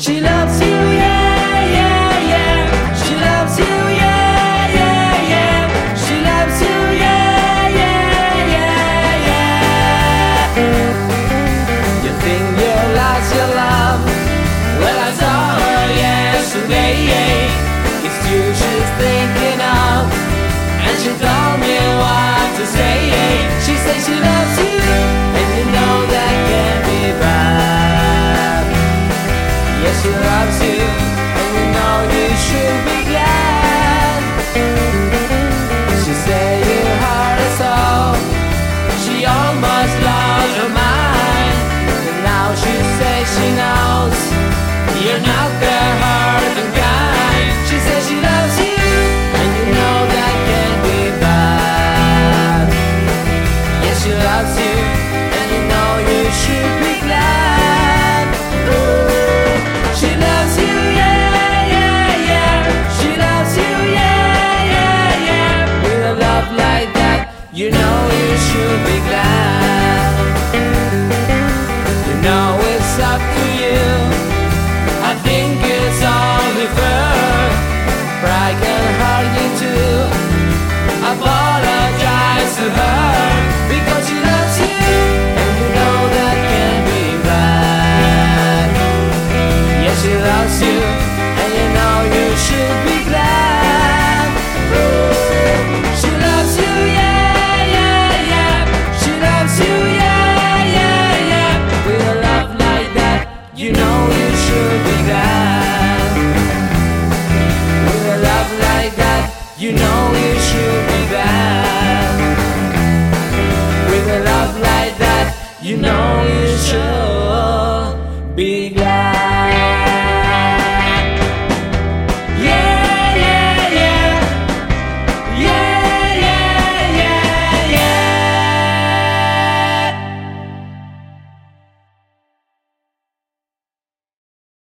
She loves you, yeah, yeah, yeah. She loves you, yeah, yeah, yeah. She loves you, yeah, yeah, yeah, yeah. You think you lost your love? Well, I saw her yesterday. It's you she's thinking of, and she told me what to say. She says she loves you But you know you should be glad. She said you hurt us all. She almost lost her mind, and now she says she knows you're not the hurtin' kind. She says she loves you, and you know that can't be right Yes you act you, and you know you should be glad. You know you should be glad. You know it's up to you. I think it's only fair. Pride can hurt you too. Apologize to her because she loves you, and you know that can be bad. Yes, she loves you you know you should be glad. With a love like that, you know you should be glad.